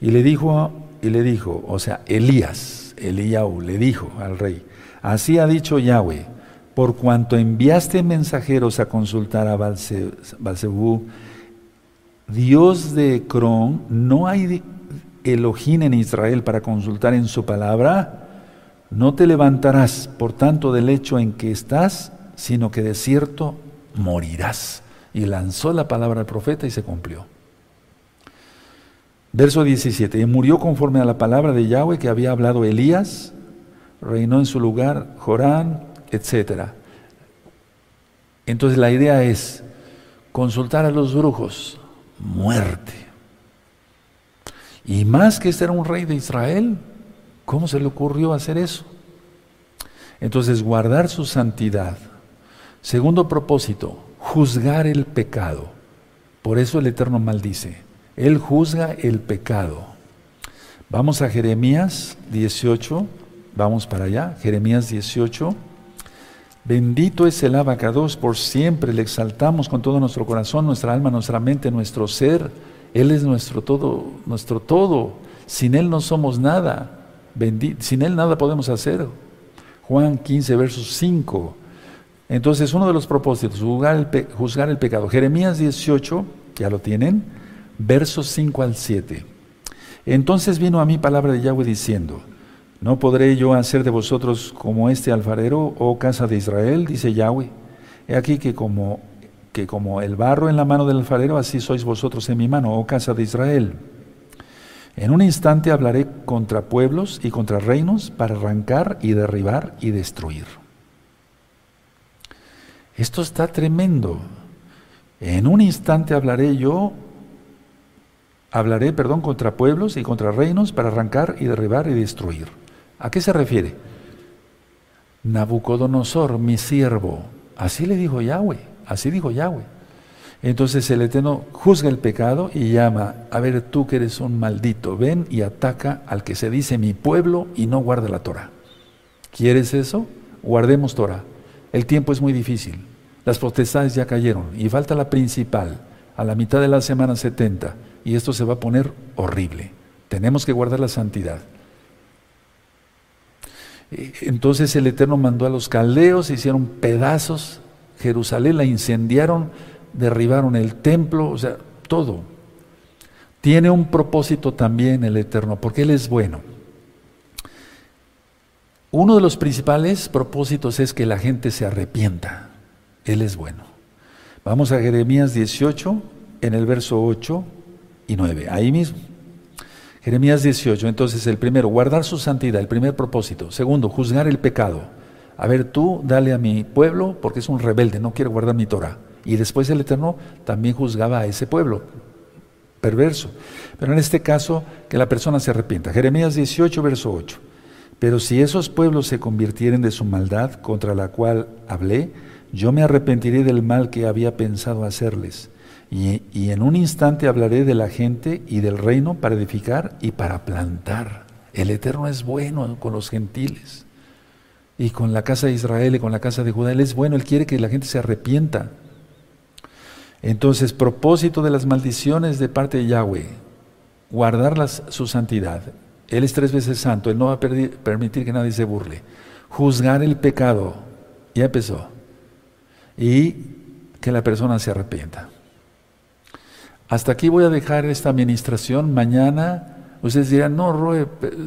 S1: Y le dijo, y le dijo, o sea, Elías, Eliyahu, le dijo al rey, así ha dicho Yahweh por cuanto enviaste mensajeros a consultar a Balsebú, Dios de Cron, ¿no hay Elohim en Israel para consultar en su palabra? No te levantarás, por tanto, del hecho en que estás, sino que de cierto morirás. Y lanzó la palabra al profeta y se cumplió. Verso 17. Y murió conforme a la palabra de Yahweh que había hablado Elías, reinó en su lugar Jorán, etcétera. Entonces la idea es consultar a los brujos, muerte. Y más que ser un rey de Israel, ¿cómo se le ocurrió hacer eso? Entonces, guardar su santidad. Segundo propósito, juzgar el pecado. Por eso el Eterno maldice. Él juzga el pecado. Vamos a Jeremías 18, vamos para allá, Jeremías 18. Bendito es el abacados, por siempre le exaltamos con todo nuestro corazón, nuestra alma, nuestra mente, nuestro ser. Él es nuestro todo, nuestro todo. Sin Él no somos nada. sin Él nada podemos hacer. Juan 15, versos 5. Entonces, uno de los propósitos, juzgar el, pecado. Jeremías 18, ya lo tienen, versos 5 al 7. Entonces vino a mí palabra de Yahweh diciendo, ¿No podré yo hacer de vosotros como este alfarero, oh casa de Israel? Dice Yahweh. He aquí que como, que como el barro en la mano del alfarero, así sois vosotros en mi mano, oh casa de Israel. En un instante hablaré contra pueblos y contra reinos para arrancar y derribar y destruir. Esto está tremendo. En un instante hablaré yo, hablaré, perdón, contra pueblos y contra reinos para arrancar y derribar y destruir. ¿A qué se refiere? Nabucodonosor, mi siervo. Así le dijo Yahweh, así dijo Yahweh. Entonces el Eterno juzga el pecado y llama, a ver tú que eres un maldito, ven y ataca al que se dice mi pueblo y no guarda la Torah. ¿Quieres eso? Guardemos Torah. El tiempo es muy difícil. Las potestades ya cayeron y falta la principal a la mitad de la semana 70 y esto se va a poner horrible. Tenemos que guardar la santidad. Entonces el Eterno mandó a los caldeos, hicieron pedazos, Jerusalén la incendiaron, derribaron el templo, o sea, todo. Tiene un propósito también el Eterno, porque Él es bueno. Uno de los principales propósitos es que la gente se arrepienta. Él es bueno. Vamos a Jeremías 18, en el verso 8 y 9, ahí mismo. Jeremías 18, entonces el primero, guardar su santidad, el primer propósito. Segundo, juzgar el pecado. A ver, tú dale a mi pueblo porque es un rebelde, no quiere guardar mi Torah. Y después el Eterno también juzgaba a ese pueblo perverso. Pero en este caso, que la persona se arrepienta. Jeremías 18, verso 8. Pero si esos pueblos se convirtieren de su maldad contra la cual hablé, yo me arrepentiré del mal que había pensado hacerles. Y, en un instante hablaré de la gente y del reino para edificar y para plantar. El Eterno es bueno con los gentiles y con la casa de Israel y con la casa de Judá. Él es bueno, Él quiere que la gente se arrepienta. Entonces, propósito de las maldiciones de parte de Yahweh, guardar su santidad. Él es tres veces santo, Él no va a permitir que nadie se burle. Juzgar el pecado, ya empezó. Y que la persona se arrepienta. Hasta aquí voy a dejar esta administración. Mañana ustedes dirán, no, Roe,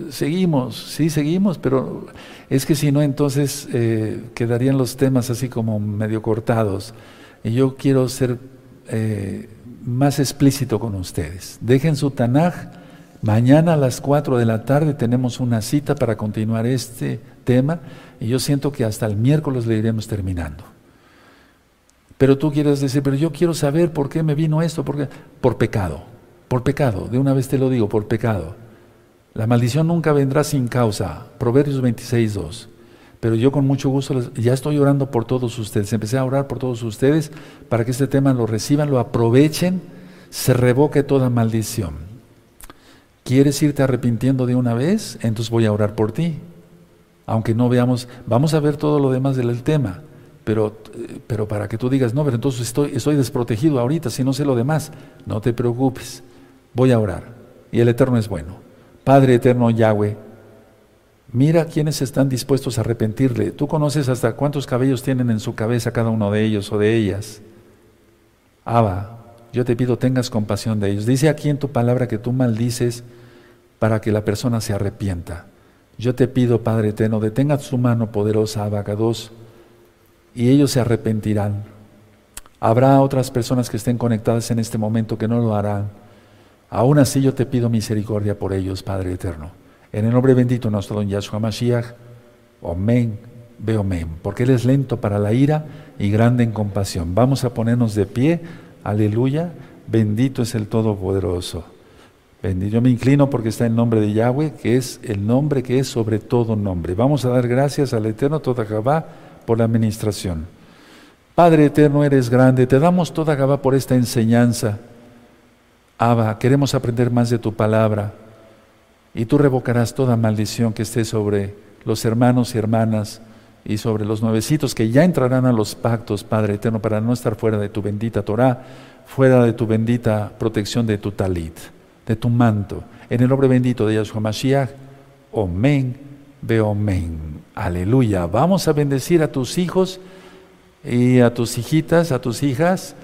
S1: seguimos, sí seguimos, pero es que si no, entonces eh, quedarían los temas así como medio cortados. Y yo quiero ser eh, más explícito con ustedes. Dejen su Tanaj. Mañana a las 4 de la tarde tenemos una cita para continuar este tema y yo siento que hasta el miércoles le iremos terminando. Pero tú quieres decir, pero yo quiero saber por qué me vino esto, porque por pecado, por pecado, de una vez te lo digo, por pecado. La maldición nunca vendrá sin causa. Proverbios 26, 2 pero yo con mucho gusto ya estoy orando por todos ustedes. Empecé a orar por todos ustedes para que este tema lo reciban, lo aprovechen, se revoque toda maldición. ¿Quieres irte arrepintiendo de una vez? Entonces voy a orar por ti. Aunque no veamos, vamos a ver todo lo demás del tema, pero, pero para que tú digas, no, pero entonces estoy, estoy desprotegido ahorita, si no sé lo demás, no te preocupes, voy a orar. Y el Eterno es bueno. Padre Eterno Yahweh, Mira quiénes están dispuestos a arrepentirle. Tú conoces hasta cuántos cabellos tienen en su cabeza cada uno de ellos o de ellas. Abba, yo te pido tengas compasión de ellos. Dice aquí en tu palabra que tú maldices para que la persona se arrepienta. Yo te pido, Padre eterno, detenga su mano poderosa, abacados, y ellos se arrepentirán. Habrá otras personas que estén conectadas en este momento que no lo harán. Aún así yo te pido misericordia por ellos, Padre eterno. En el nombre bendito nuestro don Yahshua Mashiach, Omen, ve Omen, porque Él es lento para la ira y grande en compasión. Vamos a ponernos de pie, aleluya, bendito es el Todopoderoso. Bendito, yo me inclino porque está el nombre de Yahweh, que es el nombre que es sobre todo nombre. Vamos a dar gracias al Eterno Todagabá por la administración. Padre eterno, eres grande, te damos toda Gabá por esta enseñanza. Abba, queremos aprender más de tu palabra y tú revocarás toda maldición que esté sobre los hermanos y hermanas y sobre los nuevecitos que ya entrarán a los pactos, Padre eterno, para no estar fuera de tu bendita Torah, fuera de tu bendita protección de tu talit, de tu manto. En el nombre bendito de Yahshua Mashiach, Omen, Beomen. Aleluya. Vamos a bendecir a tus hijos y a tus hijitas, a tus hijas.